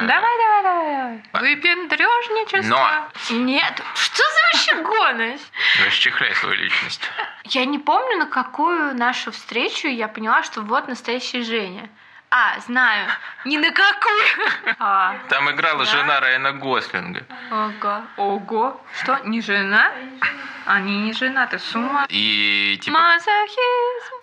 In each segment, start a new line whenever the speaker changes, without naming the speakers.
Давай, давай, давай. Выпендрежничество.
Но.
Нет. Что за вообще гонность?
Расчехляй свою личность.
Я не помню, на какую нашу встречу я поняла, что вот настоящая Женя. А, знаю. Ни на какую. А,
Там играла
Да?
жена Райана Гослинга.
ого. Ого. Что, не жена? Они не жена, ты с ума?
И типа...
Мазохизм.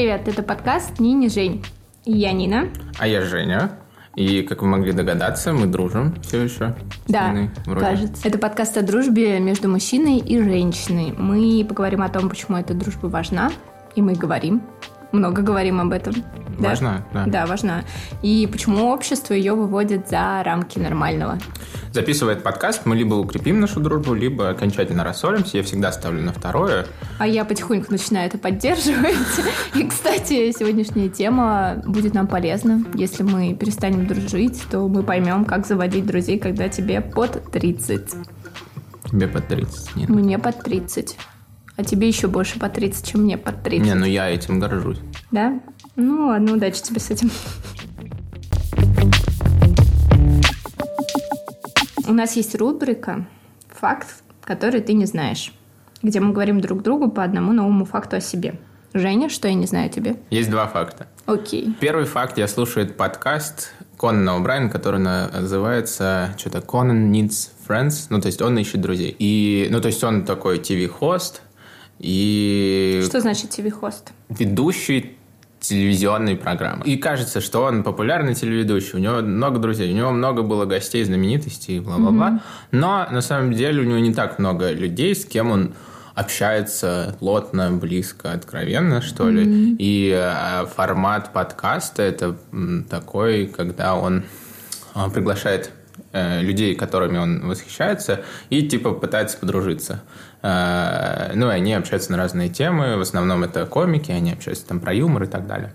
Привет, это подкаст Нини Жень. И я Нина.
А я Женя. И, как вы могли догадаться, мы дружим все еще.
Да,
Ниной, вроде.
кажется. Это подкаст о дружбе между мужчиной и женщиной. Мы поговорим о том, почему эта дружба важна. И мы говорим. Много говорим об этом. Да?
Важна, да.
Да, важна. И почему общество ее выводит за рамки нормального.
Записывая этот подкаст, мы либо укрепим нашу дружбу, либо окончательно рассоримся. Я всегда ставлю на второе.
А я потихоньку начинаю это поддерживать. И, кстати, сегодняшняя тема будет нам полезна. Если мы перестанем дружить, то мы поймем, как заводить друзей, когда тебе под 30.
Тебе под 30. Нет.
Мне под 30. А тебе еще больше под 30, чем мне под 30.
Не, ну я этим горжусь.
Да? Ну ладно, удачи тебе с этим. У нас есть рубрика «Факт, который ты не знаешь», где мы говорим друг другу по одному новому факту о себе. Женя, что я не знаю о тебе?
Есть два факта.
Окей.
Первый факт. Я слушаю этот подкаст Конана О'Брайена, который называется что-то Conan Needs Friends. Ну, то есть он ищет друзей. И, ну, то есть он такой ТВ-хост и
Что значит TV-хост?
ведущий телевизионной программы. И кажется, что он популярный телеведущий, у него много друзей, у него много было гостей, знаменитостей, бла-бла-бла. Но на самом деле у него не так много людей, с кем он общается плотно, близко, откровенно, что ли. И э, формат подкаста это такой, когда он э, приглашает э, людей, которыми он восхищается, и типа пытается подружиться. Э, Ну, и они общаются на разные темы. В основном это комики, они общаются там про юмор и так далее.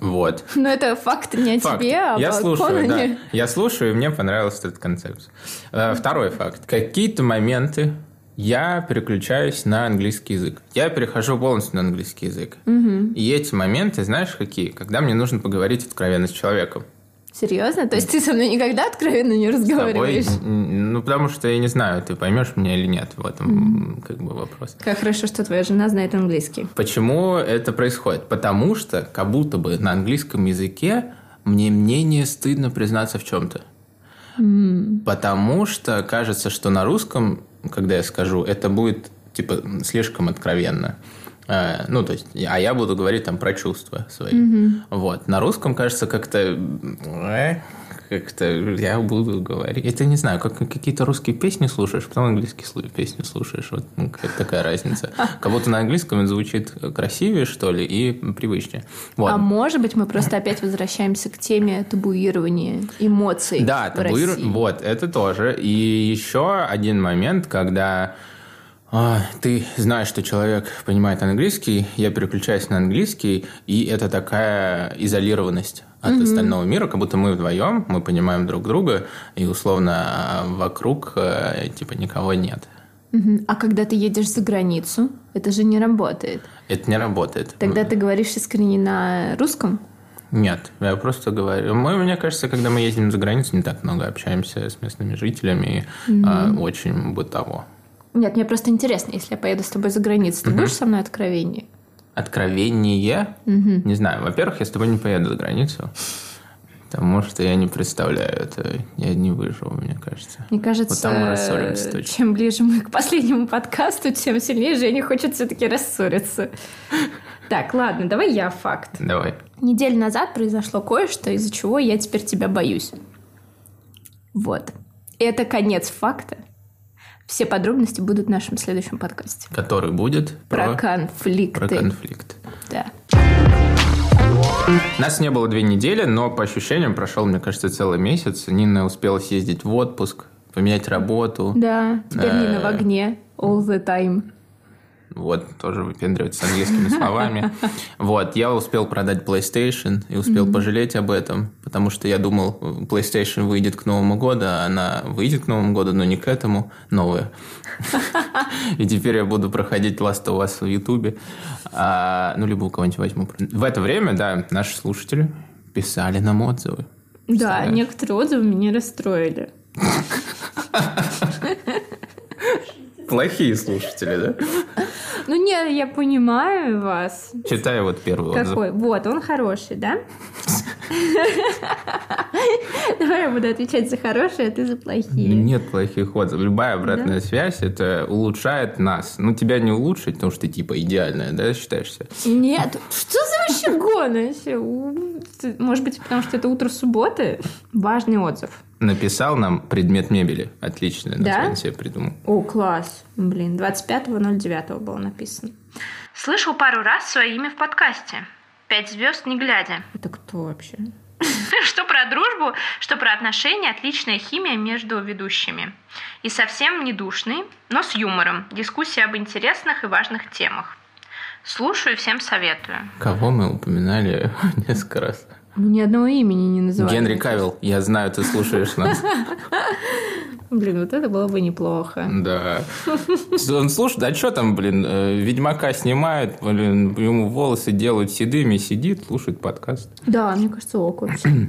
Вот.
Ну, это факт не о
Факт.
тебе, а
Я слушаю, да.
Конане.
Я слушаю, и мне понравился этот концепт. Э, Второй факт. Какие-то моменты я переключаюсь на английский язык. Я перехожу полностью на английский язык. И эти моменты, знаешь, какие? Когда мне нужно поговорить откровенно с человеком.
Серьезно? То есть ты со мной никогда откровенно не
С тобой,
разговариваешь?
ну, потому что я не знаю, ты поймешь меня или нет. В этом как бы вопрос.
Как хорошо, что твоя жена знает английский.
Почему это происходит? Потому что как будто бы на английском языке мне менее стыдно признаться в чем-то. Потому что кажется, что на русском, когда я скажу, это будет типа слишком откровенно. Э, Ну, то есть, а я буду говорить там про чувства свои. Вот. На русском кажется как-то... э, Как-то я буду говорить. Это не знаю, как какие-то русские песни слушаешь, потом английские песни слушаешь. Вот ну, такая разница. Как будто на английском это звучит красивее, что ли, и привычнее. Вот.
А может быть, мы просто опять возвращаемся к теме табуирования эмоций
Да,
России.
Вот, это тоже. И еще один момент, когда ты знаешь, что человек понимает английский, я переключаюсь на английский, и это такая изолированность от остального мира, как будто мы вдвоем, мы понимаем друг друга, и условно а, вокруг э, типа никого нет.
А когда ты едешь за границу, это же не работает.
Это не работает.
Тогда ты говоришь искренне на русском?
Нет, я просто говорю. Мы, мне кажется, когда мы ездим за границу, не так много общаемся с местными жителями, а, очень бытово.
Нет, мне просто интересно, если я поеду с тобой за границу, ты будешь со мной откровеннее?
Откровение? Не знаю. Во-первых, я с тобой не поеду за границу. Потому что я не представляю это. Я не выживу, мне кажется.
Мне кажется,
Вот там мы рассоримся точно.
чем ближе мы к последнему подкасту, тем сильнее Женя хочет все-таки рассориться. Так, ладно, давай я факт.
Давай.
Неделю назад произошло кое-что, из-за чего я теперь тебя боюсь. Вот. Это конец факта. Все подробности будут в нашем следующем подкасте.
Который будет
Про,
про,
конфликты.
про конфликт.
Да.
Нас не было две недели, но по ощущениям прошел, мне кажется, целый месяц. Нина успела съездить в отпуск, поменять работу.
Да, теперь Нина в
Э.
огне all the time.
Вот, тоже выпендривается с английскими словами. Вот, я успел продать PlayStation и успел пожалеть об этом, потому что я думал, PlayStation выйдет к Новому году, а она выйдет к Новому году, но не к этому, новая. И теперь я буду проходить Last of Us в Ютубе. А, ну, либо у кого-нибудь возьму. В это время, да, наши слушатели писали нам отзывы.
Да, некоторые отзывы меня расстроили.
Плохие слушатели, да?
Ну нет, я понимаю вас.
Читай вот первый отзыв.
Какой? Вот, он хороший, да? Давай я буду отвечать за хорошие, а ты за плохие.
Нет плохих отзывов. Любая обратная связь, это улучшает нас. Ну, тебя не улучшить, потому что ты типа идеальная, да, считаешься?
Нет, что за вообще гоны? Может быть, потому что это утро субботы? Важный отзыв.
Написал нам предмет мебели. Отличное
Да?
название себе придумал.
О, класс. Блин, 25.09 было написано.
Слышал пару раз свое имя в подкасте. Пять звезд не глядя.
Это кто вообще?
Что про дружбу, что про отношения, отличная химия между ведущими. И совсем не душный, но с юмором. Дискуссии об интересных и важных темах. Слушаю и всем советую.
Кого мы упоминали несколько раз?
Ну, ни одного имени не называли.
Генри Кавилл, я знаю, ты слушаешь нас.
Блин, вот это было бы неплохо.
Да. Он слушает, а что там, блин, э, Ведьмака снимают, блин, ему волосы делают седыми, сидит, слушает подкаст.
Да, мне кажется, ок вообще.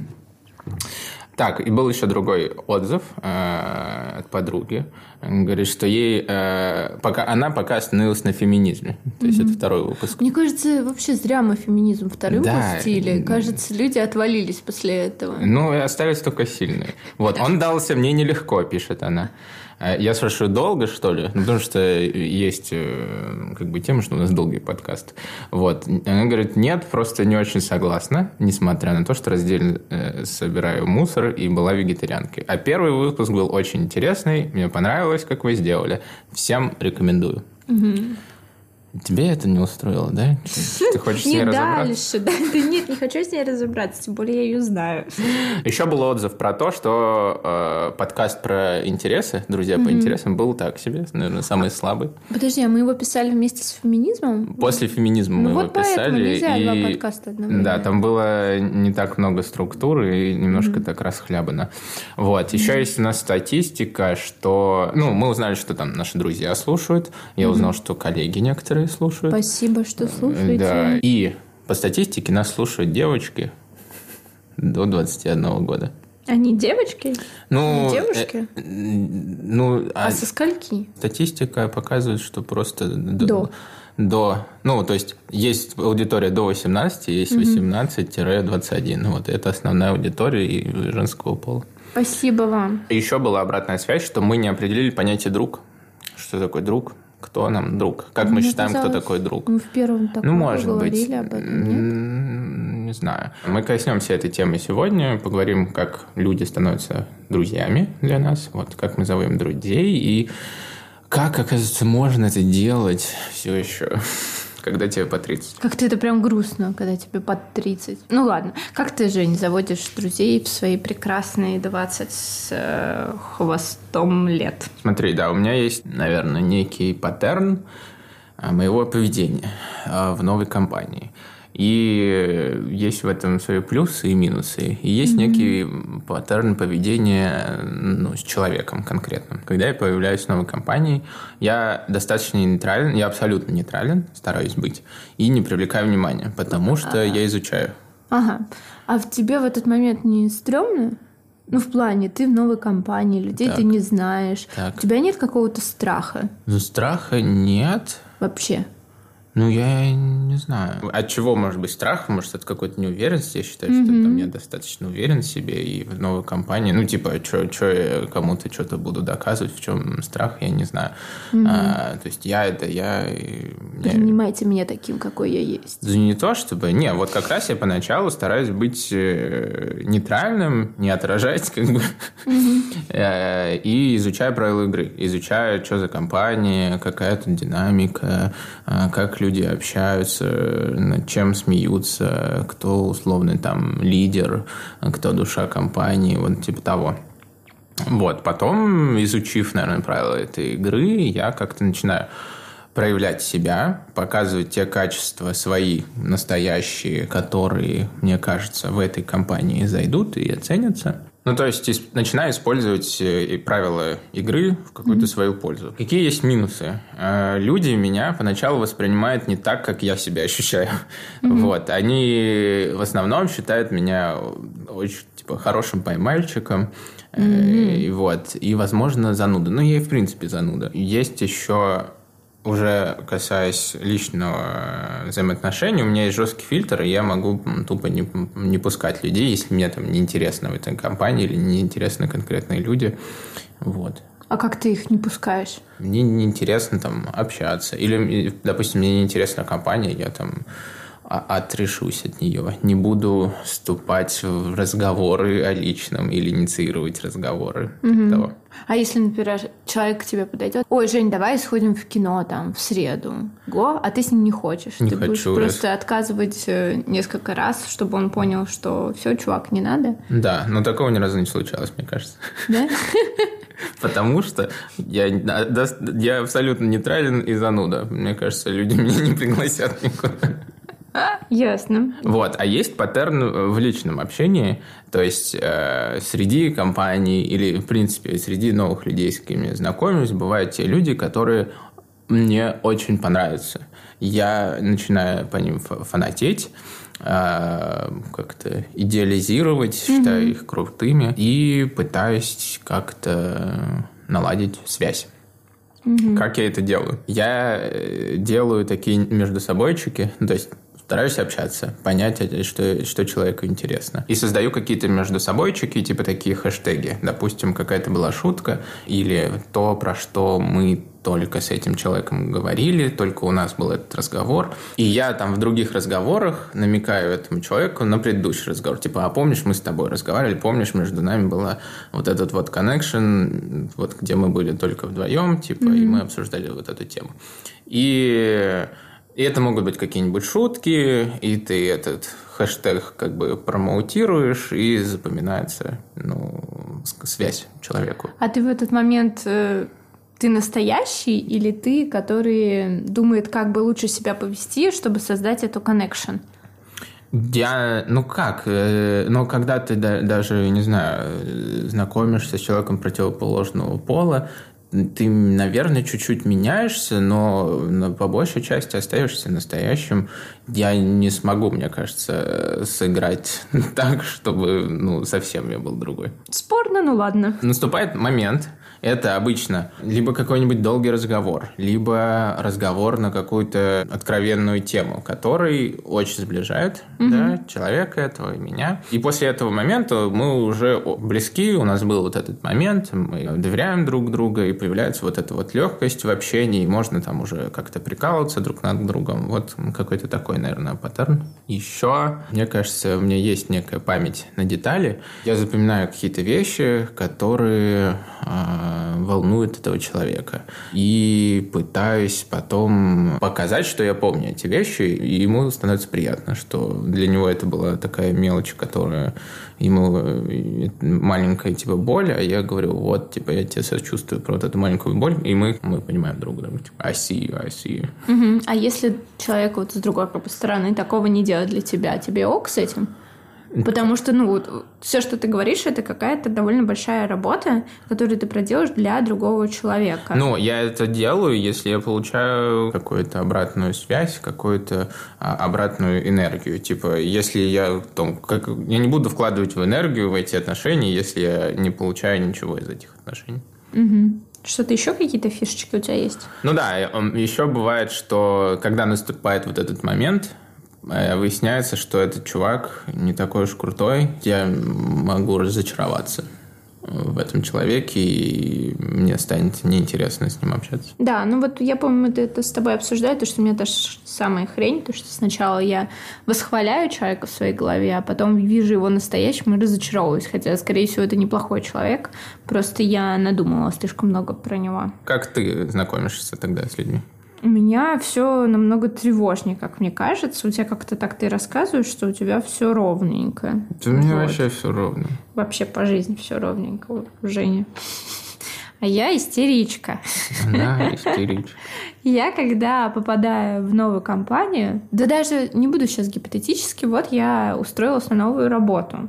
Так, и был еще другой отзыв э, от подруги. Говорит, что ей э, пока она пока остановилась на феминизме. То есть это второй выпуск.
Мне кажется, вообще зря мы феминизм вторым
Да.
пустили. Кажется, люди отвалились после этого.
Ну, и остались только сильные. Вот, он дался мне нелегко, пишет она. Э, Я спрашиваю, долго, что ли? Ну, потому что есть э, как бы тема, что у нас долгий подкаст. Вот. Она говорит, нет, просто не очень согласна, несмотря на то, что раздельно э, собираю мусор и была вегетарианкой. А первый выпуск был очень интересный, мне понравилось, как вы сделали. Всем рекомендую. Тебе это не устроило, да? Ты хочешь с ней
Не
разобраться?
дальше. Да, да нет, не хочу с ней разобраться, тем более я ее знаю.
Еще был отзыв про то, что э, подкаст про интересы, друзья по интересам, был так себе, наверное, самый слабый.
Подожди, а мы его писали вместе с феминизмом?
После феминизма мы
Ну
его
вот поэтому
писали.
нельзя
и...
два подкаста одновременно.
Да, там было не так много структуры и немножко так расхлябано. Вот. Еще есть у нас статистика, что... Ну, мы узнали, что там наши друзья слушают. Я узнал, что коллеги некоторые слушают.
Спасибо, что слушаете.
Да. И по статистике нас слушают девочки до 21 года.
Они девочки?
Ну,
Не девушки?
э, ну,
А
а
со скольки?
статистика показывает, что просто
До.
до- ну, то есть есть аудитория до 18, есть 18-21. Вот это основная аудитория и женского пола.
Спасибо вам.
Еще была обратная связь, что мы не определили понятие друг. Что такое друг? Кто нам друг? Как мы
Мне
считаем, кто такой друг?
Мы в первом таком
Ну, может
говорили
быть.
об этом, нет?
Не знаю. Мы коснемся этой темы сегодня, поговорим, как люди становятся друзьями для нас, вот как мы зовем друзей, и как, оказывается, можно это делать все еще, когда тебе по 30.
Как-то это прям грустно, когда тебе под 30. Ну ладно. Как ты, Жень, заводишь друзей в свои прекрасные 20 с э, хвостом лет?
Смотри, да, у меня есть, наверное, некий паттерн а, моего поведения а, в новой компании. И есть в этом свои плюсы и минусы. И есть некий паттерн поведения ну, с человеком конкретным. Когда я появляюсь в новой компании, я достаточно нейтрален, я абсолютно нейтрален, стараюсь быть, и не привлекаю внимания, потому что я изучаю.
Ага. А в тебе в этот момент не стрёмно? Ну, в плане, ты в новой компании, людей
Так.
ты не знаешь.
Так.
У тебя нет какого-то страха
Но страха нет.
вообще?
Ну, я не знаю. От чего может быть страх? Может, от какой-то неуверенности? Я считаю, что там я достаточно уверен в себе и в новой компании. Ну, типа, что я кому-то что-то буду доказывать, в чем страх, я не знаю. А, то есть я это, я...
Принимайте меня таким, какой я есть.
Да не то, чтобы... Не, вот как раз я поначалу стараюсь быть э, нейтральным, не отражать, как бы, Э, и изучаю правила игры. Изучаю, что за компания, какая тут динамика, э, как люди общаются, над чем смеются, кто условный там лидер, кто душа компании, вот типа того. Вот, потом, изучив, наверное, правила этой игры, я как-то начинаю проявлять себя, показывать те качества свои, настоящие, которые, мне кажется, в этой компании зайдут и оценятся. Ну, то есть, начинаю использовать э, и правила игры в какую-то свою пользу. Какие есть минусы? Э, Люди меня поначалу воспринимают не так, как я себя ощущаю. Вот. Они в основном считают меня очень, типа, хорошим поймальчиком. Э, и вот. И, возможно, зануда. Ну, я и, в принципе, зануда. Есть еще уже касаясь личного э, взаимоотношения, у меня есть жесткий фильтр, и я могу тупо не, не пускать людей, если мне там неинтересно в этой компании или неинтересны конкретные люди. Вот.
А как ты их не пускаешь?
Мне неинтересно там общаться. Или, допустим, мне неинтересна компания, я там отрешусь от нее. Не буду вступать в разговоры о личном или инициировать разговоры. типа того.
А если, например, человек к тебе подойдет, ой, Жень, давай сходим в кино там в среду, го, а ты с ним не хочешь.
Не
ты будешь
хочу,
просто отказывать э, несколько раз, чтобы он понял, что все, чувак, не надо,
Да, но такого ни разу не случалось, мне кажется.
да?
Потому что я, да, я абсолютно нейтрален и зануда. Мне кажется, люди меня не пригласят никуда.
Ясно.
Вот. А есть паттерн в личном общении, то есть э, среди компаний или, в принципе, среди новых людей, с кем я знакомлюсь, бывают те люди, которые мне очень понравятся. Я начинаю по ним фа- фанатеть, э, как-то идеализировать, считаю их крутыми и пытаюсь как-то наладить связь. Как я это делаю? Я э, делаю такие между собойчики, то есть стараюсь общаться, понять, э, что, что человеку интересно. И создаю какие-то между собойчики, типа такие хэштеги. Допустим, какая-то была шутка или то, про что мы только с этим человеком говорили, только у нас был этот разговор. И я там в других разговорах намекаю этому человеку на предыдущий разговор. Типа, а помнишь, мы с тобой разговаривали, помнишь, между нами была вот этот вот connection, вот где мы были только вдвоем, типа, и мы обсуждали вот эту тему. И, и это могут быть какие-нибудь шутки, и ты этот хэштег как бы промоутируешь, и запоминается, ну, связь человеку.
А ты в этот момент э, ты настоящий или ты, который думает, как бы лучше себя повести, чтобы создать эту connection?
Я, ну как, ну когда ты да- даже, не знаю, э, знакомишься с человеком противоположного пола, ты, наверное, чуть-чуть меняешься, но по большей части остаешься настоящим. Я не смогу, мне кажется, сыграть так, чтобы, ну, совсем я был другой.
Спорно, ну ладно.
Наступает момент, это обычно либо какой-нибудь долгий разговор, либо разговор на какую-то откровенную тему, который очень сближает да, человека этого и меня. И после этого момента мы уже близки, у нас был вот этот момент, мы доверяем друг другу, и появляется вот эта вот легкость в общении, и можно там уже как-то прикалываться друг над другом. Вот какой-то такой, наверное, паттерн. Еще, мне кажется, у меня есть некая память на детали. Я запоминаю какие-то вещи, которые э, волнуют этого человека. И пытаюсь потом показать, что я помню эти вещи, и ему становится приятно, что для него это была такая мелочь, которая ему э, маленькая типа боль, а я говорю, вот, типа, я тебе сочувствую про вот эту маленькую боль, и мы, мы понимаем друг друга. Типа, I see you, I see you.
Мгм. А если человек вот с другой как стороны такого не делает для тебя, тебе ок с этим? Потому что, ну, вот все, что ты говоришь, это какая-то довольно большая работа, которую ты проделаешь для другого человека.
Ну, я это делаю, если я получаю какую-то обратную связь, какую-то а, обратную энергию. Типа, если я там, как, я не буду вкладывать в энергию в эти отношения, если я не получаю ничего из этих отношений.
Мгм. Что-то еще какие-то фишечки у тебя есть?
Ну да, еще бывает, что когда наступает вот этот момент, выясняется, что этот чувак не такой уж крутой, я могу разочароваться в этом человеке, и мне станет неинтересно с ним общаться.
Да, ну вот я, по-моему, это, это с тобой обсуждаю, то, что у меня та же самая хрень, то, что сначала я восхваляю человека в своей голове, а потом вижу его настоящим и разочаровываюсь, хотя, скорее всего, это неплохой человек, просто я надумала слишком много про него.
Как ты знакомишься тогда с людьми?
У меня все намного тревожнее, как мне кажется. У тебя как-то так ты рассказываешь, что у тебя все ровненько.
У меня вообще все ровно.
Вообще по жизни все ровненько, Женя. А я истеричка.
Она истеричка.
Я, когда попадаю в новую компанию, да даже не буду сейчас гипотетически, вот я устроилась на новую работу.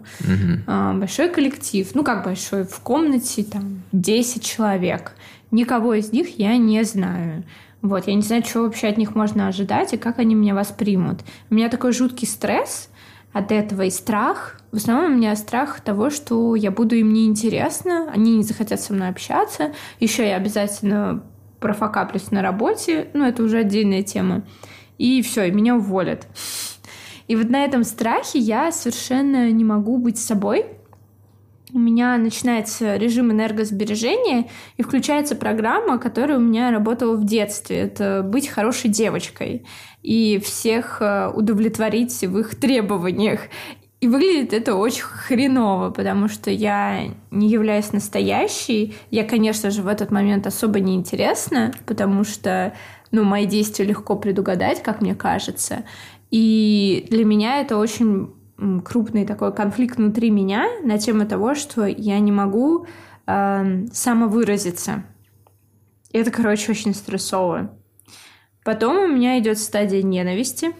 А, Большой коллектив, ну как большой, в комнате там 10 человек. Никого из них я не знаю. Вот, я не знаю, что вообще от них можно ожидать и как они меня воспримут. У меня такой жуткий стресс от этого и страх. В основном у меня страх того, что я буду им неинтересна, они не захотят со мной общаться. Еще я обязательно профокаплюсь на работе, ну это уже отдельная тема. И все, и меня уволят. И вот на этом страхе я совершенно не могу быть собой. У меня начинается режим энергосбережения, и включается программа, которая у меня работала в детстве. Это быть хорошей девочкой и всех э, удовлетворить в их требованиях. И выглядит это очень хреново, потому что я не являюсь настоящей. Я, конечно же, в этот момент особо не интересна, потому что ну, мои действия легко предугадать, как мне кажется. И для меня это очень крупный такой конфликт внутри меня на тему того, что я не могу эм, самовыразиться. Это, короче, очень стрессово. Потом у меня идет стадия ненависти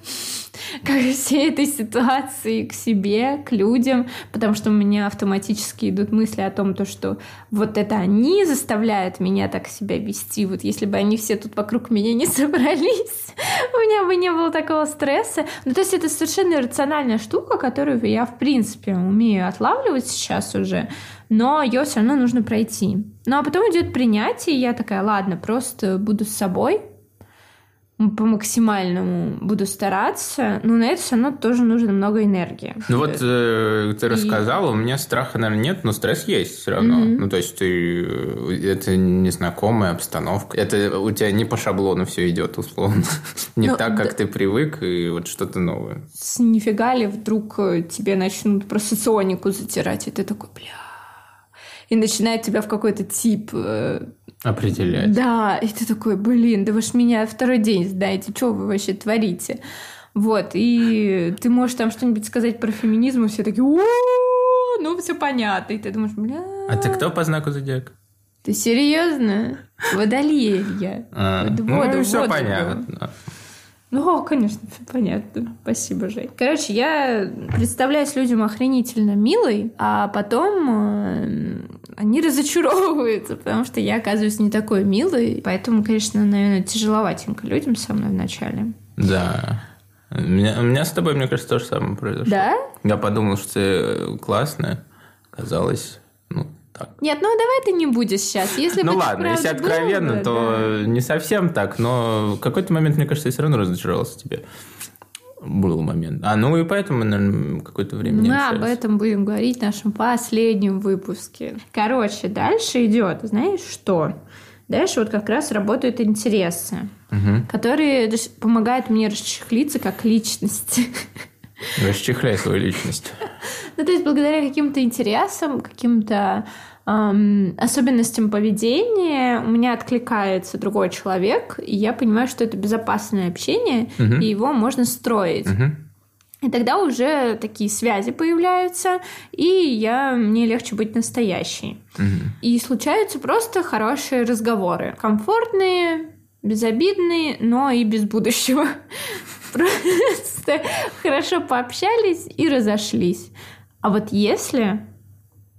ко всей этой ситуации, к себе, к людям, потому что у меня автоматически идут мысли о том, то, что вот это они заставляют меня так себя вести. Вот если бы они все тут вокруг меня не собрались, у меня бы не было такого стресса. Ну, то есть это совершенно рациональная штука, которую я, в принципе, умею отлавливать сейчас уже, но ее все равно нужно пройти. Ну, а потом идет принятие, и я такая, ладно, просто буду с собой, по максимальному буду стараться, но на это все равно тоже нужно много энергии.
Ну вот э, ты
И-
рассказала, у меня страха, наверное, нет, но стресс есть все равно.
Мгм.
Ну, то есть ты э, это незнакомая обстановка. Это у тебя не по шаблону все идет, условно. Не
Ну,
так, как
да.
ты привык, и вот что-то новое.
С нифига ли вдруг э, тебе начнут про соционику затирать, и ты такой, бля... И начинает тебя в какой-то тип... э,
Определять.
Да, и ты такой, блин, да вы ж меня второй день знаете, что вы вообще творите? Вот, и ты можешь там что-нибудь сказать про феминизм, и все такие, «О, ну все понятно. И ты думаешь, бля...
А ты кто по знаку зодиака?
Ты серьезно? Водолей я.
А,
Вот,
ну, все понятно.
Ну, конечно, понятно. Спасибо, Жень. Короче, я представляюсь людям охренительно милой, а потом э, они разочаровываются, потому что я оказываюсь не такой милой. Поэтому, конечно, наверное, тяжеловатенько людям со мной вначале.
Да. У меня, у меня с тобой, мне кажется, то же самое произошло.
Да?
Я подумал, что ты классная. Казалось, ну, так.
Нет, ну давай ты не будешь сейчас. Если
ну ладно, если откровенно,
было,
то не совсем так, но в какой-то момент, мне кажется, я все равно разочаровался в тебе. Был момент. А, ну и поэтому, наверное, какое-то время не
Мы
общались.
об этом будем говорить в нашем последнем выпуске. Короче, дальше идет, знаешь что? Дальше вот как раз работают интересы,
Мгм.
которые помогают мне расчехлиться как личность.
Расчехляй свою личность.
Ну, то есть благодаря каким-то интересам, каким-то ам, особенностям поведения у меня откликается другой человек, и я понимаю, что это безопасное общение,
Мгм.
и его можно строить.
Мгм.
И тогда уже такие связи появляются, и я, мне легче быть настоящей.
Мгм.
И случаются просто хорошие разговоры. Комфортные, безобидные, но и без будущего. Просто хорошо пообщались и разошлись. А вот если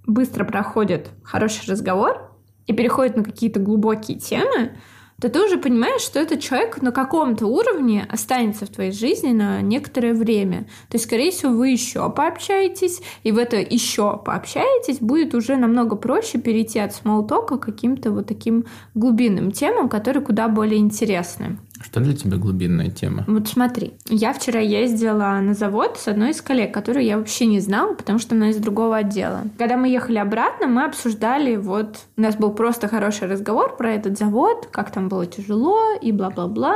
быстро проходит хороший разговор и переходит на какие-то глубокие темы, то ты уже понимаешь, что этот человек на каком-то уровне останется в твоей жизни на некоторое время. То есть, скорее всего, вы еще пообщаетесь, и в это еще пообщаетесь будет уже намного проще перейти от смолтока к каким-то вот таким глубинным темам, которые куда более интересны.
Что для тебя глубинная тема?
Вот смотри, я вчера ездила на завод с одной из коллег, которую я вообще не знала, потому что она из другого отдела. Когда мы ехали обратно, мы обсуждали, вот, у нас был просто хороший разговор про этот завод, как там было тяжело и бла-бла-бла.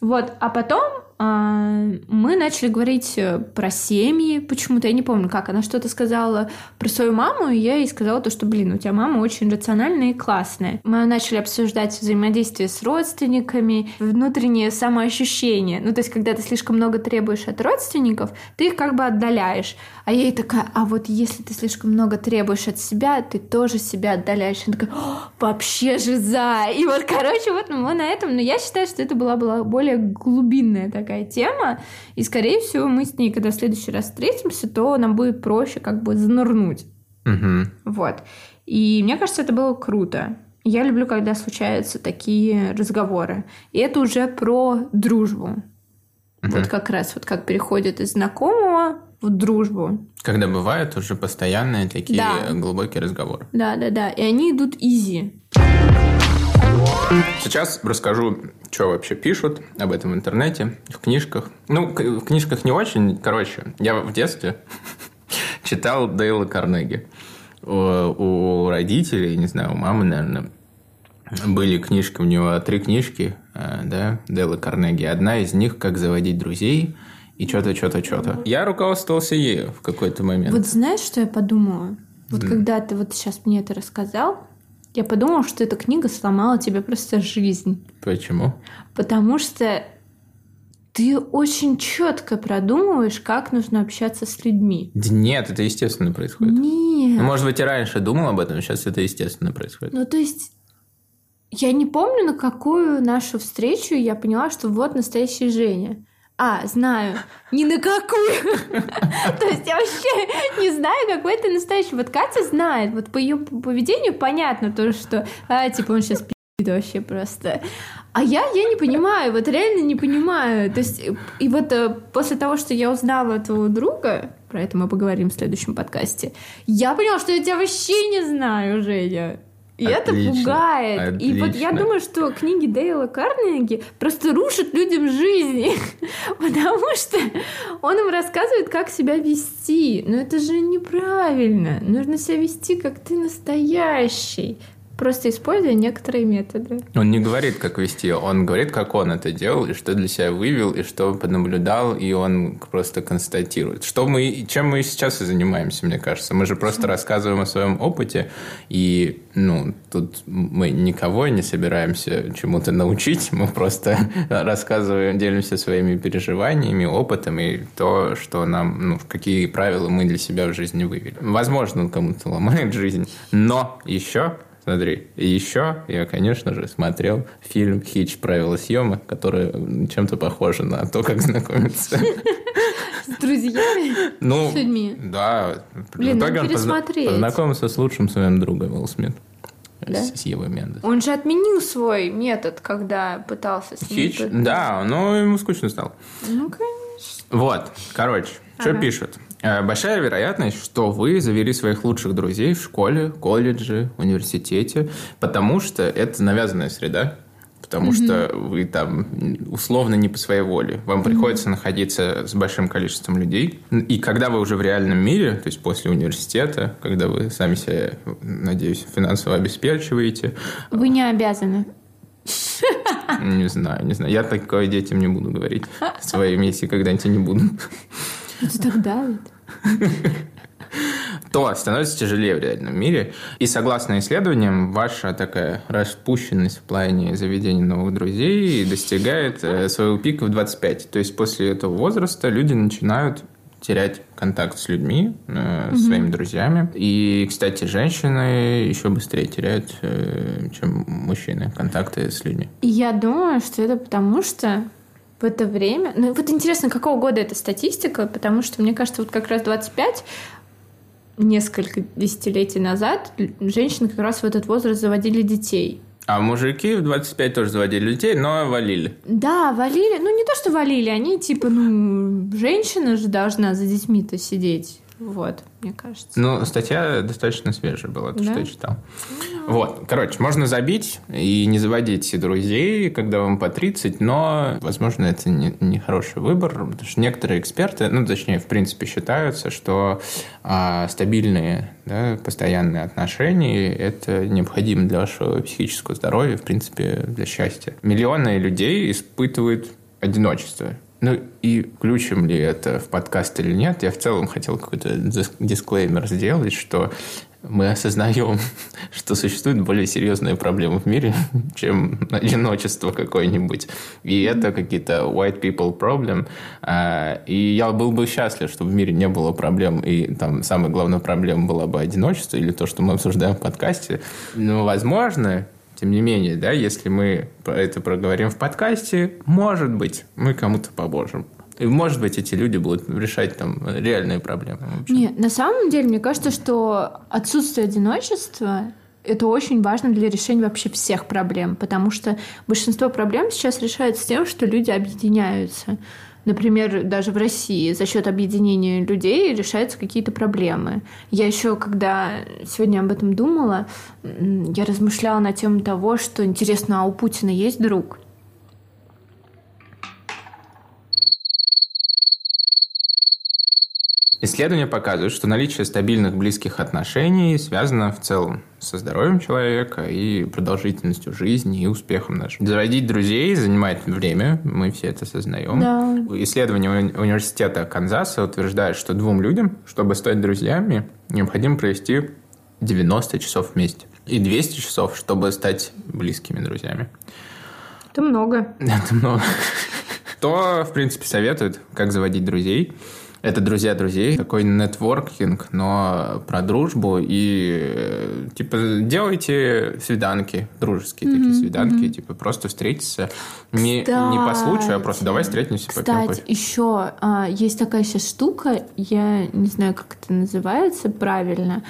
Вот, а потом мы начали говорить э, про семьи почему-то, я не помню как, она что-то сказала про свою маму, и я ей сказала то, что, блин, у тебя мама очень рациональная и классная. Мы начали обсуждать взаимодействие с родственниками, внутреннее самоощущение. Ну, то есть, когда ты слишком много требуешь от родственников, ты их как бы отдаляешь. А я ей такая, а вот если ты слишком много требуешь от себя, ты тоже себя отдаляешь. Она такая, вообще же за! И вот, короче, вот мы на этом, но я считаю, что это была, была более глубинная такая тема, и, скорее всего, мы с ней, когда в следующий раз встретимся, то нам будет проще как бы занырнуть.
Угу.
Вот. И мне кажется, это было круто. Я люблю, когда случаются такие разговоры. И это уже про дружбу.
Мгм.
Вот как раз, вот как переходит из знакомого в дружбу.
Когда бывают уже постоянные такие
Да.
глубокие разговоры.
Да, да, да. И они идут изи.
Сейчас расскажу, что вообще пишут об этом в интернете, в книжках. Ну, в книжках не очень. Короче, я в детстве читал Дейла Карнеги. У, у родителей, не знаю, у мамы, наверное, были книжки, у него три книжки, э, да, Дейла Карнеги. Одна из них «Как заводить друзей» и что-то, что-то, что-то. Я руководствовался ею в какой-то момент.
Вот знаешь, что я подумала? Вот когда ты вот сейчас мне это рассказал, я подумала, что эта книга сломала тебе просто жизнь.
Почему?
Потому что ты очень четко продумываешь, как нужно общаться с людьми.
Да нет, это естественно происходит. Ну,
Нет.
может быть, и раньше думал об этом, сейчас это естественно происходит.
Ну, то есть, я не помню, на какую нашу встречу я поняла, что вот настоящая Женя. А, знаю. Ни на какую. То есть я вообще не знаю, какой ты настоящий. Вот Катя знает. Вот по ее поведению понятно то, что, а, типа, он сейчас пи***т вообще просто. А я, я не понимаю, вот реально не понимаю. То есть, и вот э, после того, что я узнала от твоего друга, про это мы поговорим в следующем подкасте, я поняла, что я тебя вообще не знаю, Женя. И это
Отлично,
пугает. И вот я
отлично.
думаю, что книги Дейла Карнеги просто рушат людям жизни, потому что он им рассказывает, как себя вести. Но это же неправильно. Нужно себя вести, как ты настоящий. Просто используя некоторые методы.
Он не говорит, как вести, он говорит, как он это делал, и что для себя вывел, и что понаблюдал, и он просто констатирует. Что мы, чем мы сейчас и занимаемся, мне кажется. Мы же просто рассказываем о своем опыте, и ну, тут мы никого не собираемся чему-то научить, мы просто рассказываем, делимся своими переживаниями, опытом, и то, что нам, ну, какие правила мы для себя в жизни вывели. Возможно, он кому-то ломает жизнь, но еще Смотри, и еще я, конечно же, смотрел фильм «Хич. Правила съемок», который чем-то похоже на то, как знакомиться.
С друзьями?
Ну,
С людьми.
да.
Блин, надо
он
пересмотреть.
познакомился с лучшим своим другом Уилл Смит.
Да?
С, Евой Мендес.
Он же отменил свой метод, когда пытался с ним...
Хич? Да, но ему скучно стало.
Ну, конечно.
Вот, короче, что пишут? Э, Большая вероятность, что вы завели своих лучших друзей в школе, колледже, университете, потому что это навязанная среда, потому что вы там условно не по своей воле. Вам приходится находиться с большим количеством людей. И когда вы уже в реальном мире, то есть после университета, когда вы сами себя, надеюсь, финансово обеспечиваете,
Вы не обязаны.
не знаю, не знаю, я такое детям не буду говорить своим, если когда-нибудь не буду.
Это так давит.
то становится тяжелее в реальном мире. И согласно исследованиям, ваша такая распущенность в плане заведения новых друзей достигает э, своего пика в 25. То есть после этого возраста люди начинают терять контакт с людьми, э, с своими друзьями. И, кстати, женщины еще быстрее теряют, э, чем мужчины, контакты с людьми.
Я думаю, что это потому, что в это время... Ну, вот интересно, какого года эта статистика, потому что, мне кажется, вот как раз 25 несколько десятилетий назад женщины как раз в этот возраст заводили детей.
А мужики в 25 тоже заводили детей, но валили.
Да, валили. Ну, не то, что валили, они типа, ну, женщина же должна за детьми-то сидеть. Вот, мне кажется.
Ну, статья достаточно свежая была, то,
Да?
что я читал. Вот, короче, можно забить и не заводить друзей, когда вам по 30, но, возможно, это не, не хороший выбор, потому что некоторые эксперты, ну, точнее, в принципе, считаются, что а, стабильные, да, постоянные отношения – это необходимо для вашего психического здоровья, в принципе, для счастья. Миллионы людей испытывают одиночество. Ну и включим ли это в подкаст или нет, я в целом хотел какой-то дис- дисклеймер сделать, что мы осознаем, что существуют более серьезные проблемы в мире, чем одиночество какое-нибудь. И это какие-то white people problem. А, И я был бы счастлив, чтобы в мире не было проблем, и там самая главная проблема была бы одиночество, или то, что мы обсуждаем в подкасте. Но, возможно, тем не менее, да, если мы про это проговорим в подкасте, может быть, мы кому-то поможем. И, может быть, эти люди будут решать там реальные проблемы.
Нет, на самом деле, мне кажется, что отсутствие одиночества это очень важно для решения вообще всех проблем, потому что большинство проблем сейчас решается тем, что люди объединяются. Например, даже в России за счет объединения людей решаются какие-то проблемы. Я еще, когда сегодня об этом думала, я размышляла на тему того, что интересно, а у Путина есть друг?
Исследования показывают, что наличие стабильных близких отношений связано в целом со здоровьем человека и продолжительностью жизни и успехом нашим. Заводить друзей занимает время, мы все это осознаем.
Да.
Исследование уни- университета Канзаса утверждает, что двум людям, чтобы стать друзьями, необходимо провести 90 часов вместе. И 200 часов, чтобы стать близкими друзьями.
Это много.
Это много. Кто, в принципе, советует, как заводить друзей? Это друзья друзей, такой нетворкинг, но про дружбу и типа делайте свиданки, дружеские такие свиданки, типа просто встретиться не, не по случаю, а просто давай встретимся, попьем
Кстати,
кофе.
еще а, есть такая сейчас штука, я не знаю, как это называется правильно.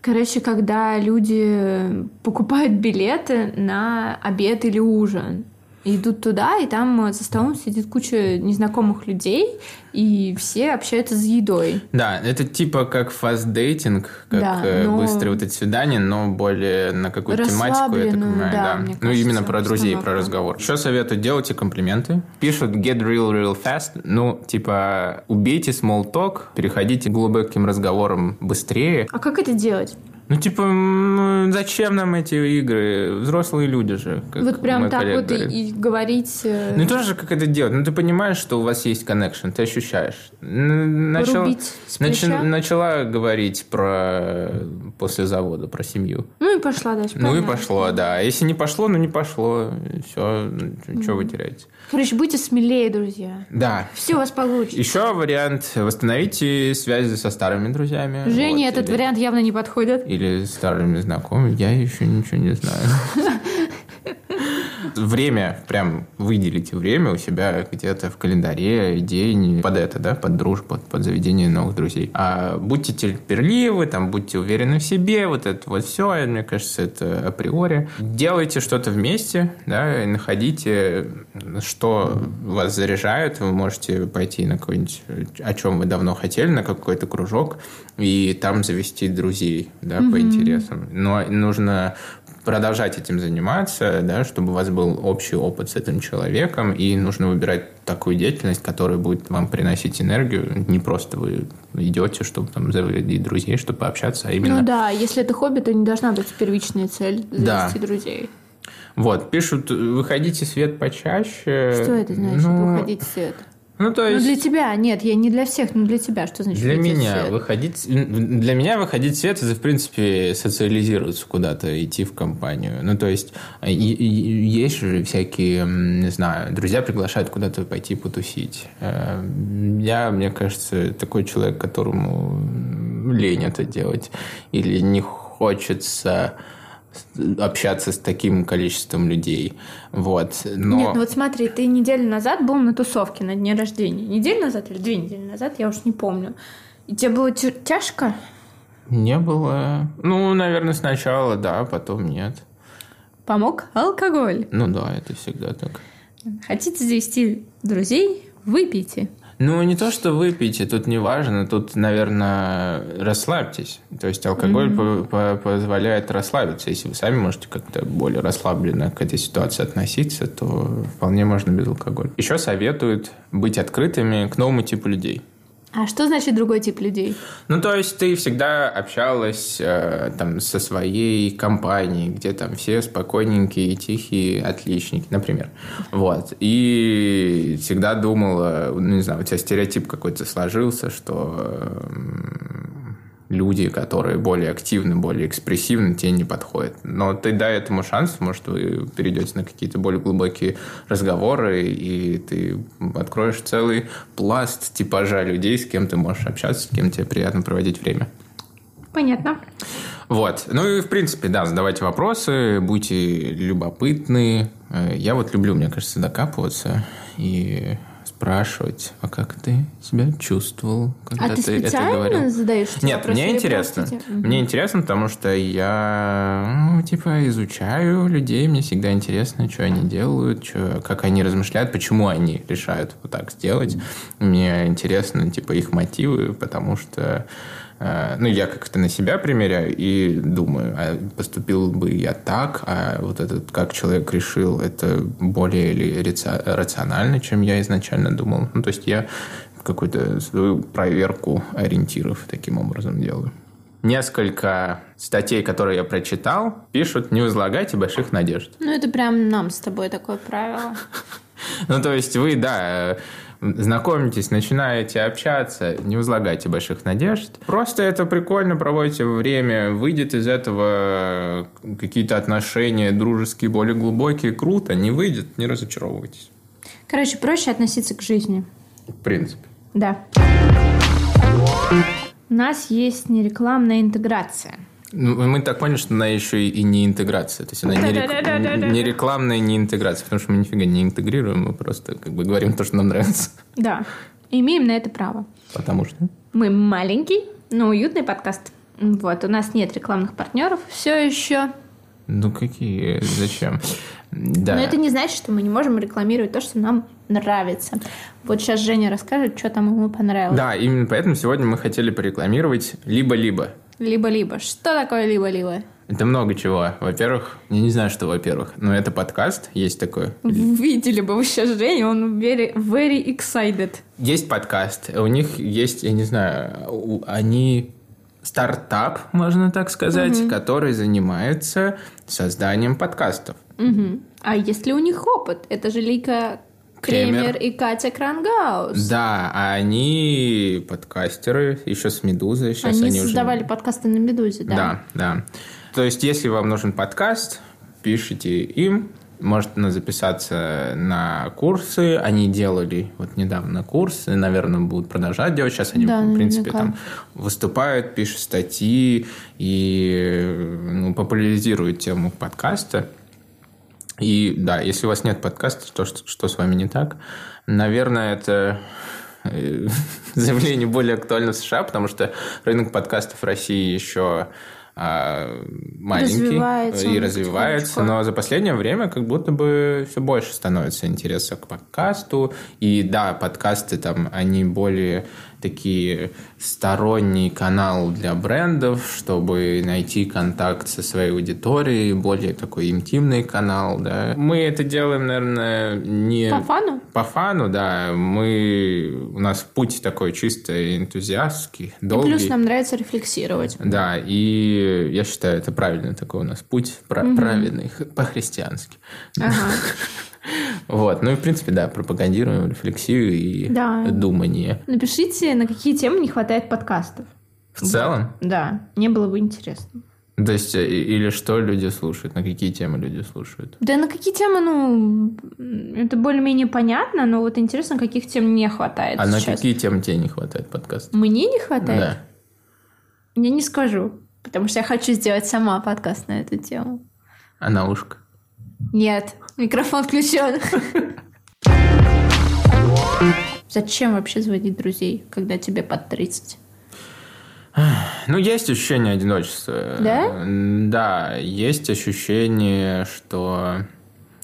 Короче, когда люди покупают билеты на обед или ужин. И идут туда, и там за столом сидит куча незнакомых людей, и все общаются за едой.
Да, это типа как фаст-дейтинг, как
Да,
э,
но-
быстрые вот эти свидания, но более на какую-то тематику, я так понимаю,
да,
да.
мне
ну,
кажется,
именно про друзей, про
обстановка.
разговор. Еще советую, делайте комплименты. Пишут get real real fast, ну, типа, убейте small talk, переходите к глубоким разговорам быстрее.
А как это делать?
Ну, типа, зачем нам эти игры? Взрослые люди же. как
вот прям так вот и,
говорит.
и говорить... э,
Ну, тоже как это делать? Ну, ты понимаешь, что у вас есть connection, ты ощущаешь. Начал-
с плеча?
начала говорить про после завода, про семью.
Ну и пошла дальше.
Ну и пошло, да. Если не пошло, ну не пошло. Все, что вы теряете?
Короче, будьте смелее, друзья.
Да.
Все у вас получится.
Еще вариант. Восстановите связи со старыми друзьями.
Жене
Вот,
этот
или-
вариант явно не подходит.
Или старыми знакомыми. Я еще ничего не знаю. Время, прям выделите время у себя где-то в календаре, день под это, да, под дружбу, под заведение новых друзей. А будьте терпеливы, там, будьте уверены в себе, вот это вот все, мне кажется, это априори. Делайте что-то вместе, да, и находите, что вас заряжает. Вы можете пойти на какой-нибудь, о чем вы давно хотели, на какой-то кружок, и там завести друзей, да, по интересам. Но нужно продолжать этим заниматься, да, чтобы у вас был общий опыт с этим человеком, и нужно выбирать такую деятельность, которая будет вам приносить энергию. Не просто вы идете, чтобы там заводить друзей, чтобы пообщаться, а именно...
Ну да, если это хобби, то не должна быть первичная цель
Да.
завести друзей.
Вот, пишут, выходите свет почаще.
Что это значит,
Ну,
выходить свет?
Ну, то
Ну
есть...
для тебя, нет, я не для всех, но для тебя. Что значит
Для меня
свет?
выходить, для меня выходить в свет это в принципе социализироваться куда-то, идти в компанию. Ну то есть и- есть же всякие, не знаю, друзья приглашают куда-то пойти потусить. Э, Я, мне кажется, такой человек, которому лень это делать или не хочется общаться с таким количеством людей. Вот. Но...
Нет, ну вот смотри, ты неделю назад был на тусовке на дне рождения. Неделю назад или две недели назад, я уж не помню. И тебе было тя- тяжко?
Не было. Ну, наверное, сначала да, потом нет.
Помог алкоголь.
Ну да, это всегда так.
Хотите завести друзей? Выпейте.
Ну, не то, что выпейте, тут не важно, тут, наверное, расслабьтесь. То есть алкоголь по- по- позволяет расслабиться. Если вы сами можете как-то более расслабленно к этой ситуации относиться, то вполне можно без алкоголя. Еще советуют быть открытыми к новому типу людей.
А что значит другой тип людей?
Ну, то есть ты всегда общалась э, там со своей компанией, где там все спокойненькие, тихие отличники, например. Вот. И всегда думала, ну, не знаю, у тебя стереотип какой-то сложился, что м, люди, которые более активны, более экспрессивны, тебе не подходят. Но ты дай этому шанс, может, вы перейдете на какие-то более глубокие разговоры, и ты откроешь целый пласт типажа людей, с кем ты можешь общаться, с кем тебе приятно проводить время.
Понятно.
Вот. Ну и, в принципе, да, задавайте вопросы, будьте любопытны. Э, Я вот люблю, мне кажется, докапываться и спрашивать, а как ты себя чувствовал, когда
А ты
это
специально
говорил?
задаешь эти
Нет, мне интересно.
Мгм.
Мне интересно, потому что я, ну, типа, изучаю людей, мне всегда интересно, что они делают, чё- как они размышляют, почему они решают вот так сделать. Мне интересно, типа, их мотивы, потому что, ну, я как-то на себя примеряю и думаю, а поступил бы я так, а вот этот, как человек решил, это более ли раца- рационально, чем я изначально думал. Ну, то есть я какую-то свою проверку ориентиров таким образом делаю. Несколько статей, которые я прочитал, пишут «Не возлагайте больших надежд».
Ну, это прям нам с тобой такое правило.
Ну, то есть вы, да, э, знакомитесь, начинаете общаться, не возлагайте больших надежд. Просто это прикольно, проводите время, выйдет из этого какие-то отношения дружеские, более глубокие, круто, не выйдет, не разочаровывайтесь.
Короче, проще относиться к жизни.
В принципе.
Да. У нас есть нерекламная интеграция.
Ну, мы так поняли, что она еще и не интеграция. То есть она не, рек- не рекламная, не интеграция. Потому что мы нифига не интегрируем, мы просто как бы говорим то, что нам нравится.
Да. Имеем на это право.
Потому что...
Мы маленький, но уютный подкаст. Вот, у нас нет рекламных партнеров все еще.
Ну, какие? Зачем? Да.
Но это не значит, что мы не можем рекламировать то, что нам нравится. Вот сейчас Женя расскажет, что там ему понравилось.
Да, именно поэтому сегодня мы хотели порекламировать либо-либо.
Либо-либо. Что такое либо-либо?
Это много чего. Во-первых, я не знаю, что во-первых, но это подкаст, есть такой.
Видели бы вы сейчас Женю, он very, very excited.
Есть подкаст, у них есть, я не знаю, они стартап, можно так сказать, который занимается созданием подкастов.
Мгм. А есть ли у них опыт? Это же Лика
Кремер.
И Катя Крангаус.
Да, а они подкастеры, еще с Медузой. Сейчас
Они,
они, уже-
создавали подкасты на Медузе, да?
Да, да. То есть, если вам нужен подкаст, пишите им. Можно записаться на курсы. Они делали вот недавно курсы, наверное, будут продолжать делать. Сейчас они,
Да,
в принципе, там выступают, пишут статьи и ну, популяризируют тему подкаста. И да, если у вас нет подкаста, то что, что с вами не так? Наверное, это э, заявление более актуально в США, потому что рынок подкастов в России еще а, маленький
Развивается
и развивается, но за последнее время как будто бы все больше становится интереса к подкасту. И да, подкасты там, они более такие сторонний канал для брендов, чтобы найти контакт со своей аудиторией, более такой интимный канал, да. Мы это делаем, наверное, не...
По фану?
По фану, да. Мы... У нас путь такой чисто энтузиастский,
И
долгий.
плюс нам нравится рефлексировать.
Да, и я считаю, это правильный такой у нас путь, пра- правильный, по-христиански.
Ага.
Вот, ну и в принципе, да, пропагандируем рефлексию и
Да.
думание.
Напишите, на какие темы не хватает подкастов.
В целом,
Да, мне было бы интересно.
то есть, э, или что люди слушают, на какие темы люди слушают.
Да на какие темы, ну, это более-менее понятно, но вот интересно, каких тем не хватает
А на
сейчас.
какие темы тебе не хватает подкаста?
Мне не хватает?
Да.
Я не скажу, потому что я хочу сделать сама подкаст на эту тему.
А на ушко?
Нет, микрофон включен. Зачем вообще заводить друзей, когда тебе под 30?
Ну, есть ощущение одиночества.
Да?
Да, есть ощущение, что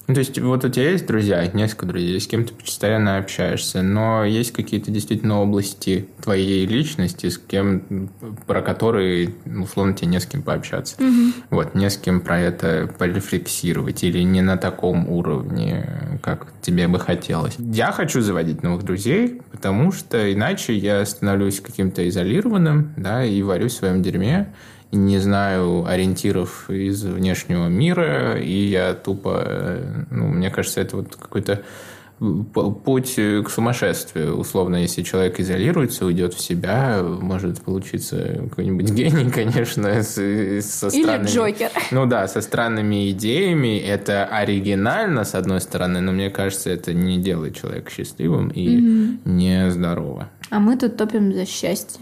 Ну, то есть вот у тебя есть друзья, несколько друзей, с кем ты постоянно общаешься, но есть какие-то действительно области твоей личности, с кем, про которые, условно, тебе не с кем пообщаться.
Мгм.
Вот, не с кем про это порефлексировать или не на таком уровне, как тебе бы хотелось. Я хочу заводить новых друзей, потому что иначе я становлюсь каким-то изолированным, да, и варюсь в своем дерьме, не знаю ориентиров из внешнего мира, и я тупо, ну, мне кажется, это вот какой-то путь к сумасшествию. Условно, если человек изолируется, уйдет в себя, может получиться какой-нибудь гений, конечно, с, со
Или
странными...
Джокер.
Ну да, со странными идеями. Это оригинально, с одной стороны, но мне кажется, это не делает человека счастливым и не здорово.
А мы тут топим за счастье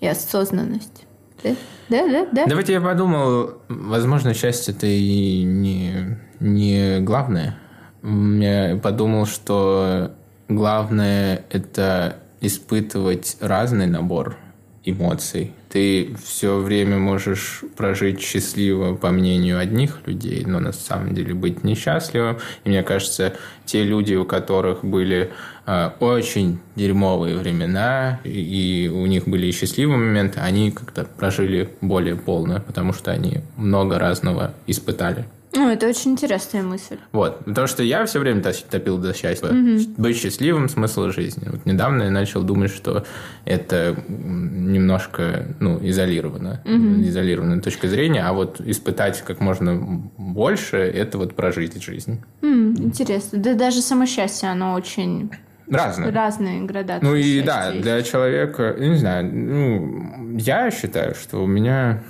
и осознанность. Да? Да, да, да.
Давайте я подумал, возможно, счастье это и не, не главное. Я подумал, что главное это испытывать разный набор эмоций. Ты все время можешь прожить счастливо по мнению одних людей, но на самом деле быть несчастливым. И мне кажется, те люди, у которых были э, очень дерьмовые времена, и, и у них были и счастливые моменты, они как-то прожили более полно, потому что они много разного испытали.
Ну, это очень интересная мысль.
Вот. Потому что я все время топил до счастья. Быть счастливым – смысл жизни. Вот недавно я начал думать, что это немножко ну, изолировано. Изолированная точка зрения. А вот испытать как можно больше – это вот прожить жизнь.
М, интересно. Да даже само счастье, оно очень
Разное.
разные градации.
Ну и
счастья
да, для человека, не знаю, ну, я считаю, что у меня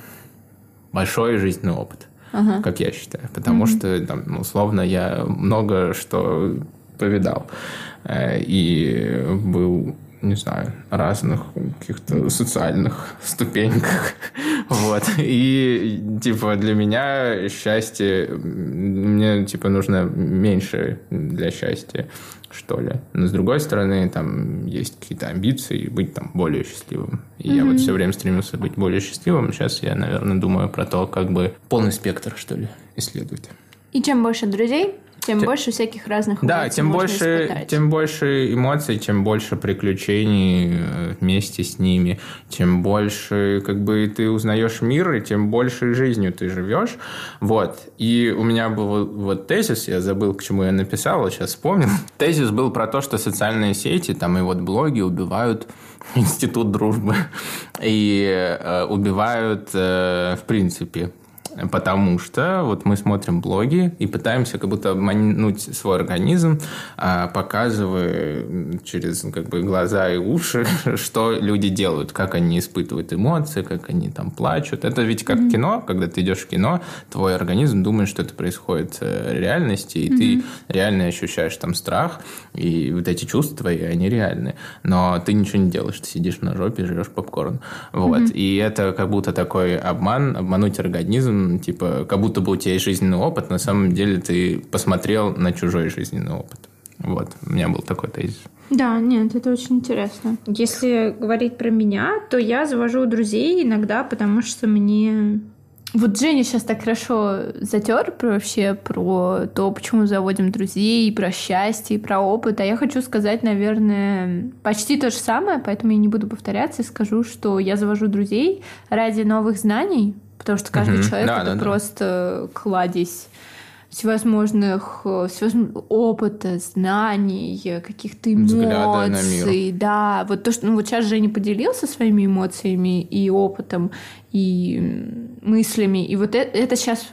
большой жизненный опыт,
Ага.
как я считаю, потому что, там, ну, условно, я много что повидал э, и был не знаю, разных каких-то социальных ступеньках. Вот. И, типа, для меня счастье... Мне, типа, нужно меньше для счастья, что ли. Но, с другой стороны, там есть какие-то амбиции быть там более счастливым. И я вот все время стремился быть более счастливым. Сейчас я, наверное, думаю про то, как бы полный спектр, что ли, исследовать.
И чем больше друзей, тем
Тем-
больше всяких разных
Да, тем
можно
больше,
испытать.
тем больше эмоций, тем больше приключений э, вместе с ними, тем больше как бы ты узнаешь мир, и тем больше жизнью ты живешь. Вот. И у меня был вот- тезис, я забыл, к чему я написал, сейчас вспомнил. Тезис был про то, что социальные сети, там и вот блоги убивают институт дружбы и э, убивают э, в принципе Потому что вот мы смотрим блоги и пытаемся как будто обмануть свой организм, а, показывая через как бы глаза и уши, что люди делают, как они испытывают эмоции, как они там плачут. Это ведь как кино, когда ты идешь в кино, твой организм думает, что это происходит э, в реальности, и ты реально ощущаешь там страх, и вот эти чувства твои, они реальны. Но ты ничего не делаешь, ты сидишь на жопе, жрешь попкорн. Вот. И это как будто такой обман, обмануть организм, типа, как будто бы у тебя есть жизненный опыт, на самом деле ты посмотрел на чужой жизненный опыт. Вот, у меня был такой тезис.
Да, нет, это очень интересно. Если говорить про меня, то я завожу друзей иногда, потому что мне... Вот Женя сейчас так хорошо затер про вообще про то, почему заводим друзей, про счастье, про опыт. А я хочу сказать, наверное, почти то же самое, поэтому я не буду повторяться и скажу, что я завожу друзей ради новых знаний, потому что каждый
Мгм.
человек
Да,
это
да, да.
просто кладезь всевозможных, э, всевозможного опыта, знаний, э, каких-то эмоций. Да, вот то, что ну, вот сейчас Женя поделился своими эмоциями и опытом, и мыслями. И вот это, это сейчас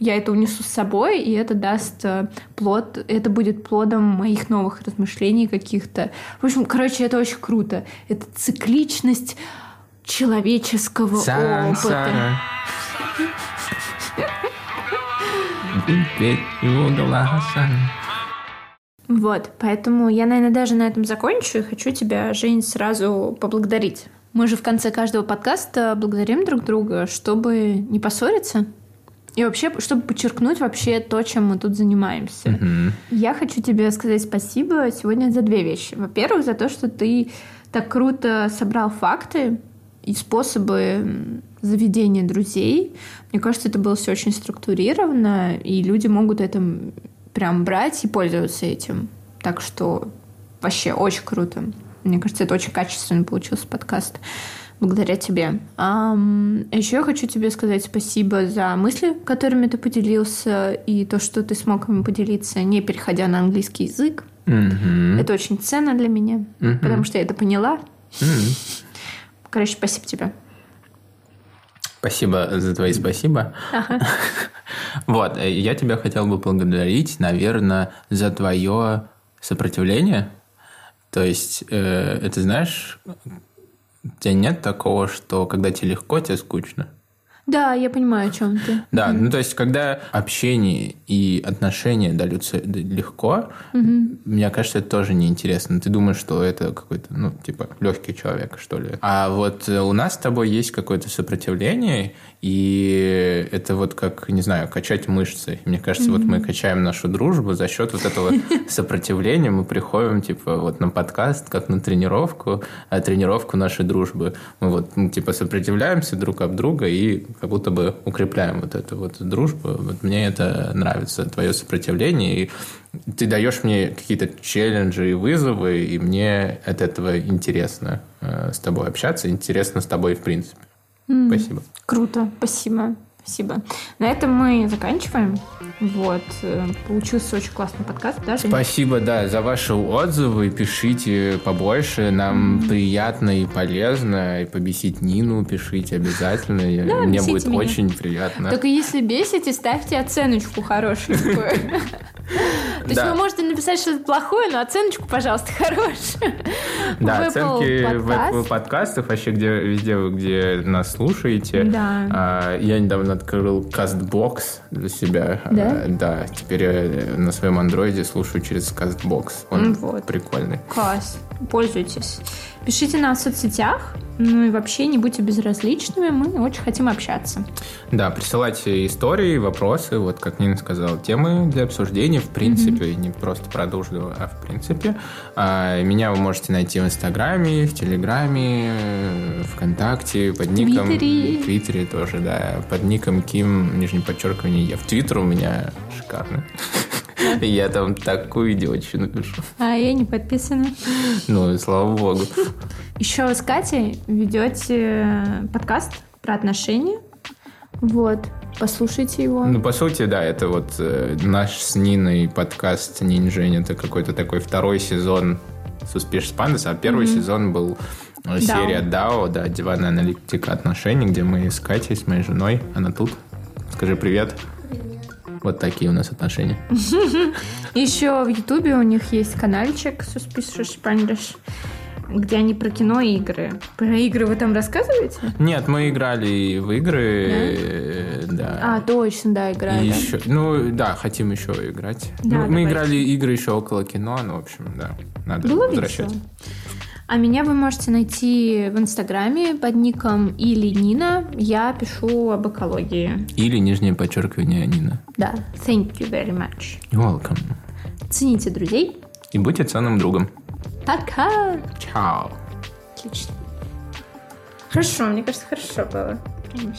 я это унесу с собой, и это даст э, плод, это будет плодом моих новых размышлений каких-то. В общем, короче, это очень круто. Это цикличность человеческого опыта.
Сансара. Ведь его глаза.
Вот, поэтому я, наверное, даже на этом закончу и хочу тебя, Жень, сразу поблагодарить. Мы же в конце каждого подкаста благодарим друг друга, чтобы не поссориться и вообще, чтобы подчеркнуть вообще то, чем мы тут занимаемся.
Мгм.
Я хочу тебе сказать спасибо сегодня за две вещи. Во-первых, за то, что ты так круто собрал факты и способы заведения друзей. Мне кажется, это было все очень структурировано, и люди могут это прям брать и пользоваться этим. Так что вообще очень круто. Мне кажется, это очень качественно получился подкаст благодаря тебе. А еще я хочу тебе сказать спасибо за мысли, которыми ты поделился, и то, что ты смог ими поделиться, не переходя на английский язык.
Мгм.
Это очень ценно для меня,
Мгм.
потому что я это поняла.
Мгм.
Короче, спасибо тебе.
Спасибо за твои спасибо. Вот, э, я тебя хотел бы поблагодарить, наверное, за твое сопротивление. То есть, э, это знаешь, у тебя нет такого, что когда тебе легко, тебе скучно.
Да, я понимаю, о чем ты.
Да, ну то есть, когда общение и отношения даются легко, мне кажется, это тоже неинтересно. Ты думаешь, что это какой-то, ну, типа, легкий человек, что ли. А вот у нас с тобой есть какое-то сопротивление, и это вот как, не знаю, качать мышцы. Мне кажется, вот мы качаем нашу дружбу за счет вот этого сопротивления. Мы приходим, типа, вот на подкаст, как на тренировку, а тренировку нашей дружбы. Мы вот, ну, типа, сопротивляемся друг об друга и как будто бы укрепляем вот эту вот дружбу. Вот мне это нравится, твое сопротивление. И ты даешь мне какие-то челленджи и вызовы, и мне от этого интересно э, с тобой общаться, интересно с тобой в принципе. Спасибо.
Круто, спасибо. Спасибо. На этом мы заканчиваем. Вот. э, Получился очень классный подкаст. Да?
Спасибо, да, за ваши отзывы. Пишите побольше. Нам приятно и полезно. И побесить Нину пишите обязательно.
Да,
Мне будет
меня.
очень приятно.
Только если бесите, ставьте оценочку хорошенькую. То есть вы можете написать что-то плохое, но оценочку, пожалуйста, хорошую.
Да, оценки в подкастах, вообще где, везде, вы, где нас слушаете.
Да.
А, я недавно открыл CastBox для себя.
Да?
А, да, теперь я на своем андроиде слушаю через CastBox. Он
вот.
прикольный.
Класс. Пользуйтесь. Пишите нам в соцсетях. Ну и вообще не будьте безразличными. Мы очень хотим общаться.
Да, присылайте истории, вопросы, вот как Нина сказала, темы для обсуждения, в принципе, не просто про дружбу, а в принципе. А, меня вы можете найти в Инстаграме, в Телеграме, э, ВКонтакте, под ником...
Твиттере.
В Твиттере тоже, да, под ником Ким, нижнее подчеркивание, я. В Твиттер у меня шикарно. Я там такую идиотщину пишу.
А я не подписана.
Ну, и слава богу.
Еще вы с Катей ведете подкаст про отношения. Вот. Послушайте его.
Ну, по сути, да, это вот э, наш с Ниной подкаст «Нин Жень». Это какой-то такой второй сезон «Суспиш Пандас», а первый сезон был э, серия «Дао», да, «Диванная аналитика отношений», где мы с Катей, с моей женой, она тут. Скажи привет. Вот такие у нас отношения.
Еще в Ютубе у них есть каналчик Suspicious Pandas, где они про кино и игры. Про игры вы там рассказываете?
Нет, мы играли в игры, э, да.
А, точно, да,
И
играли.
еще, ну да,
Да,
хотим еще играть. ну, мы играли игры еще около кино, ну, в общем, да, надо
Было
возвращать.
весело. А меня вы можете найти в Инстаграме под ником или Нина. Я пишу об экологии.
Или нижнее подчеркивание Нина.
Да, thank you very much.
You're welcome.
Цените друзей.
И будьте ценным другом.
Пока!
Чао.
Отлично. Хорошо, мне кажется, хорошо было. Прям.